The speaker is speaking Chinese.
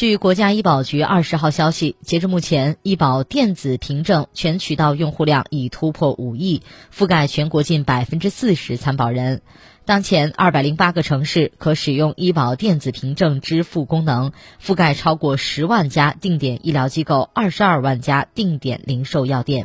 据国家医保局二十号消息截至目前医保电子凭证全渠道用户量已突破五亿覆盖全国近百分之四十参保人。当前二百零八个城市可使用医保电子凭证支付功能覆盖超过十万家定点医疗机构二十二万家定点零售药店。